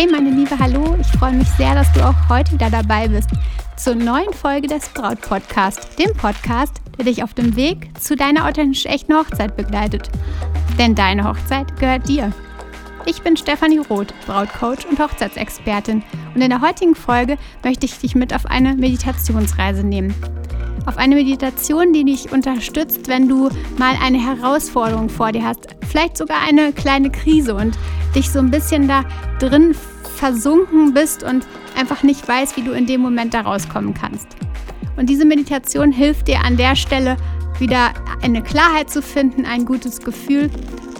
Hey meine Liebe, hallo, ich freue mich sehr, dass du auch heute wieder dabei bist zur neuen Folge des Braut Podcast, dem Podcast, der dich auf dem Weg zu deiner authentisch echten Hochzeit begleitet. Denn deine Hochzeit gehört dir. Ich bin Stefanie Roth, Brautcoach und Hochzeitsexpertin und in der heutigen Folge möchte ich dich mit auf eine Meditationsreise nehmen. Auf eine Meditation, die dich unterstützt, wenn du mal eine Herausforderung vor dir hast, vielleicht sogar eine kleine Krise und dich so ein bisschen da drin versunken bist und einfach nicht weißt, wie du in dem Moment da rauskommen kannst. Und diese Meditation hilft dir an der Stelle wieder eine Klarheit zu finden, ein gutes Gefühl.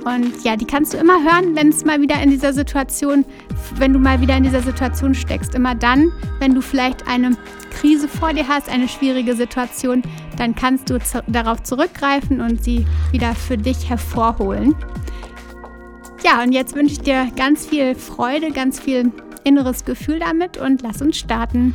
Und ja, die kannst du immer hören, wenn es mal wieder in dieser Situation, wenn du mal wieder in dieser Situation steckst. Immer dann, wenn du vielleicht eine Krise vor dir hast, eine schwierige Situation, dann kannst du darauf zurückgreifen und sie wieder für dich hervorholen. Ja, und jetzt wünsche ich dir ganz viel Freude, ganz viel inneres Gefühl damit und lass uns starten.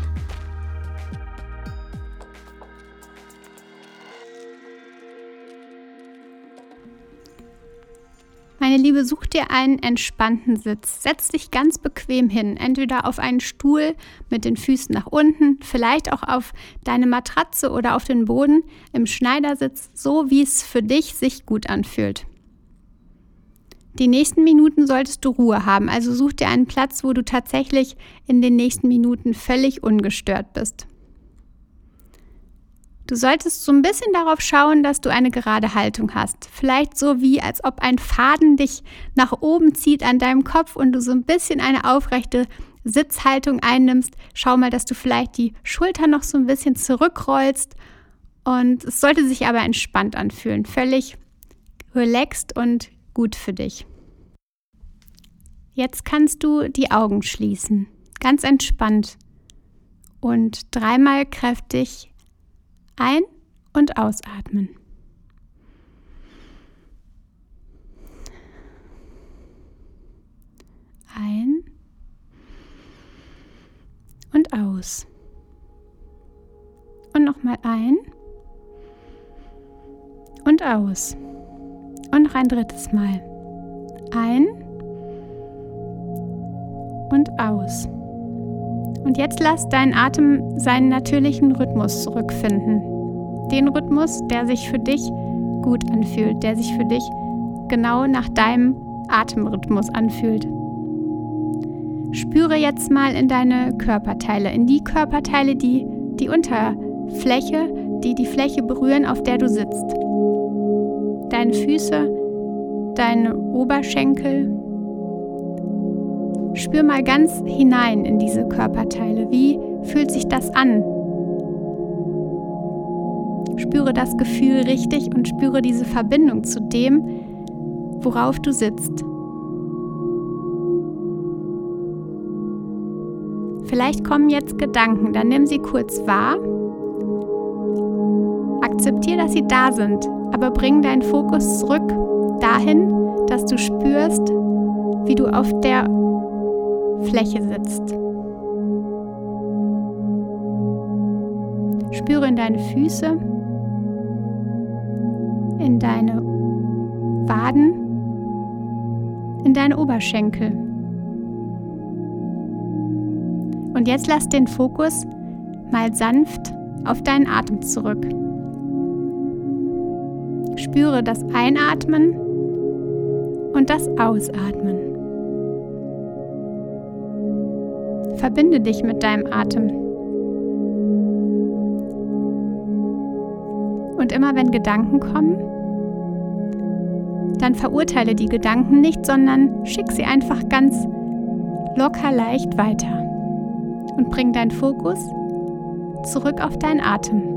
Meine Liebe, such dir einen entspannten Sitz. Setz dich ganz bequem hin, entweder auf einen Stuhl mit den Füßen nach unten, vielleicht auch auf deine Matratze oder auf den Boden im Schneidersitz, so wie es für dich sich gut anfühlt. Die nächsten Minuten solltest du Ruhe haben, also such dir einen Platz, wo du tatsächlich in den nächsten Minuten völlig ungestört bist. Du solltest so ein bisschen darauf schauen, dass du eine gerade Haltung hast. Vielleicht so wie, als ob ein Faden dich nach oben zieht an deinem Kopf und du so ein bisschen eine aufrechte Sitzhaltung einnimmst. Schau mal, dass du vielleicht die Schulter noch so ein bisschen zurückrollst. Und es sollte sich aber entspannt anfühlen. Völlig relaxed und gut für dich. Jetzt kannst du die Augen schließen, ganz entspannt und dreimal kräftig ein- und ausatmen. Ein und aus. Und nochmal ein und aus. Und noch ein drittes Mal. Ein und aus. Und jetzt lass deinen Atem seinen natürlichen Rhythmus zurückfinden. Den Rhythmus, der sich für dich gut anfühlt, der sich für dich genau nach deinem Atemrhythmus anfühlt. Spüre jetzt mal in deine Körperteile, in die Körperteile, die die Unterfläche, die die Fläche berühren, auf der du sitzt deine Füße, deine Oberschenkel. Spür mal ganz hinein in diese Körperteile. Wie fühlt sich das an? Spüre das Gefühl richtig und spüre diese Verbindung zu dem, worauf du sitzt. Vielleicht kommen jetzt Gedanken, dann nimm sie kurz wahr. Akzeptiere, dass sie da sind aber bring deinen Fokus zurück dahin, dass du spürst, wie du auf der Fläche sitzt. Spüre in deine Füße, in deine Waden, in deine Oberschenkel. Und jetzt lass den Fokus mal sanft auf deinen Atem zurück. Spüre das Einatmen und das Ausatmen. Verbinde dich mit deinem Atem. Und immer wenn Gedanken kommen, dann verurteile die Gedanken nicht, sondern schick sie einfach ganz locker leicht weiter und bring deinen Fokus zurück auf deinen Atem.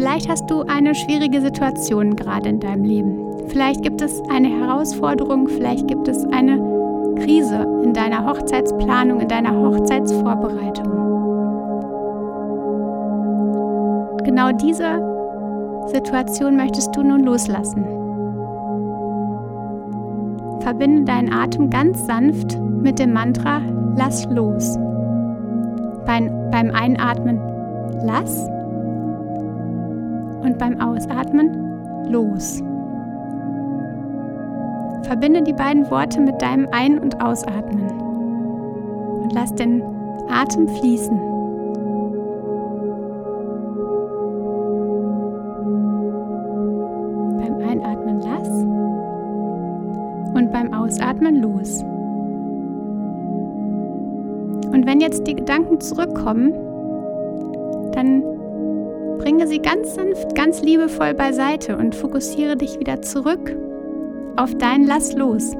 Vielleicht hast du eine schwierige Situation gerade in deinem Leben. Vielleicht gibt es eine Herausforderung, vielleicht gibt es eine Krise in deiner Hochzeitsplanung, in deiner Hochzeitsvorbereitung. Genau diese Situation möchtest du nun loslassen. Verbinde deinen Atem ganz sanft mit dem Mantra Lass los. Beim, Einatmen Lass und beim Ausatmen los. verbinde die beiden Worte mit deinem Ein- und Ausatmen und lass den Atem fließen. Beim Einatmen lass und beim Ausatmen los. Und wenn jetzt die Gedanken zurückkommen, dann bringe sie ganz sanft, ganz liebevoll beiseite und fokussiere dich wieder zurück auf dein Lass los.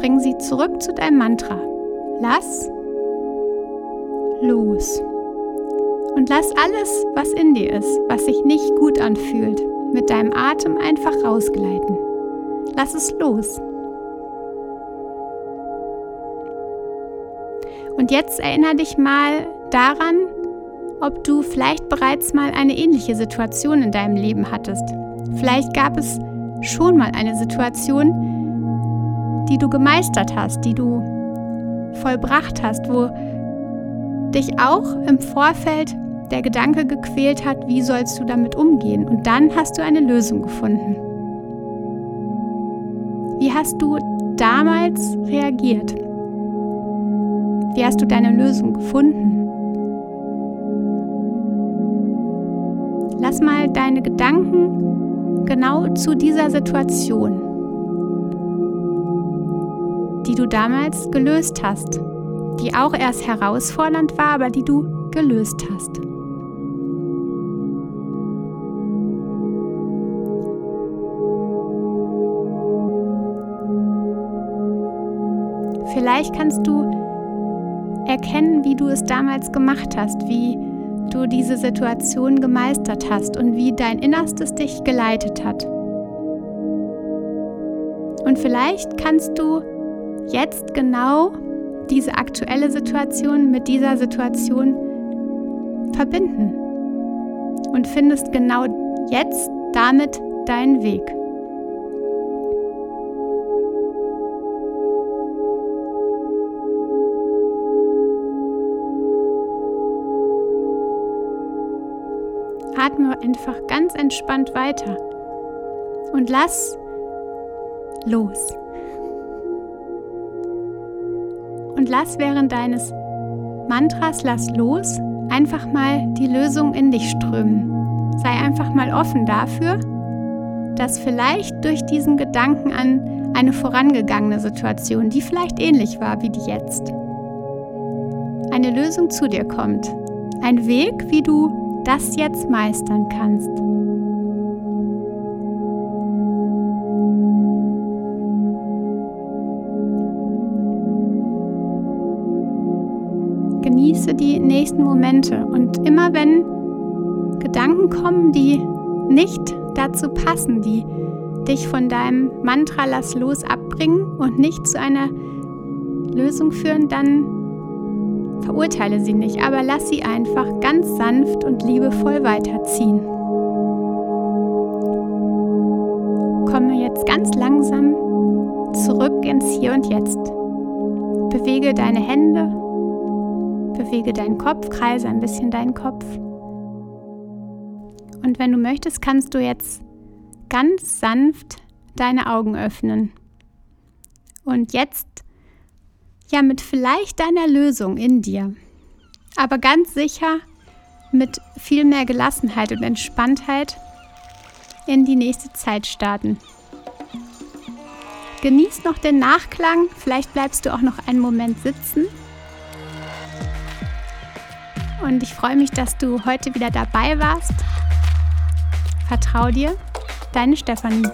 Bring sie zurück zu deinem Mantra. Lass los. Und lass alles, was in dir ist, was sich nicht gut anfühlt, mit deinem Atem einfach rausgleiten. Lass es los. Und jetzt erinnere dich mal daran, ob du vielleicht bereits mal eine ähnliche Situation in deinem Leben hattest. Vielleicht gab es schon mal eine Situation, die du gemeistert hast, die du vollbracht hast, wo dich auch im Vorfeld der Gedanke gequält hat, wie sollst du damit umgehen? Und dann hast du eine Lösung gefunden. Wie hast du damals reagiert? Wie hast du deine Lösung gefunden? Lass mal deine Gedanken genau zu dieser Situation, die du damals gelöst hast, die auch erst herausfordernd war, aber die du gelöst hast. Vielleicht kannst du erkennen, wie du es damals gemacht hast, wie du diese Situation gemeistert hast und wie dein Innerstes dich geleitet hat. Und vielleicht kannst du jetzt genau diese aktuelle Situation mit dieser Situation verbinden und findest genau jetzt damit deinen Weg. Atme einfach ganz entspannt weiter und lass los. Und lass während deines Mantras Lass los einfach mal die Lösung in dich strömen. Sei einfach mal offen dafür, dass vielleicht durch diesen Gedanken an eine vorangegangene Situation, die vielleicht ähnlich war wie die jetzt, eine Lösung zu dir kommt. Ein Weg, wie du das jetzt meistern kannst. Genieße die nächsten Momente und immer wenn Gedanken kommen, die nicht dazu passen, die dich von deinem Mantra Lass los abbringen und nicht zu einer Lösung führen, dann Verurteile sie nicht, aber lass sie einfach ganz sanft und liebevoll weiterziehen. Komme jetzt ganz langsam zurück ins Hier und Jetzt. Bewege deine Hände, bewege deinen Kopf, kreise ein bisschen deinen Kopf. Und wenn du möchtest, kannst du jetzt ganz sanft deine Augen öffnen. Und jetzt ja mit vielleicht deiner Lösung in dir, aber ganz sicher mit viel mehr Gelassenheit und Entspanntheit in die nächste Zeit starten. Genieß noch den Nachklang, vielleicht bleibst du auch noch einen Moment sitzen. Und ich freue mich, dass du heute wieder dabei warst. Vertrau dir, deine Stefanie.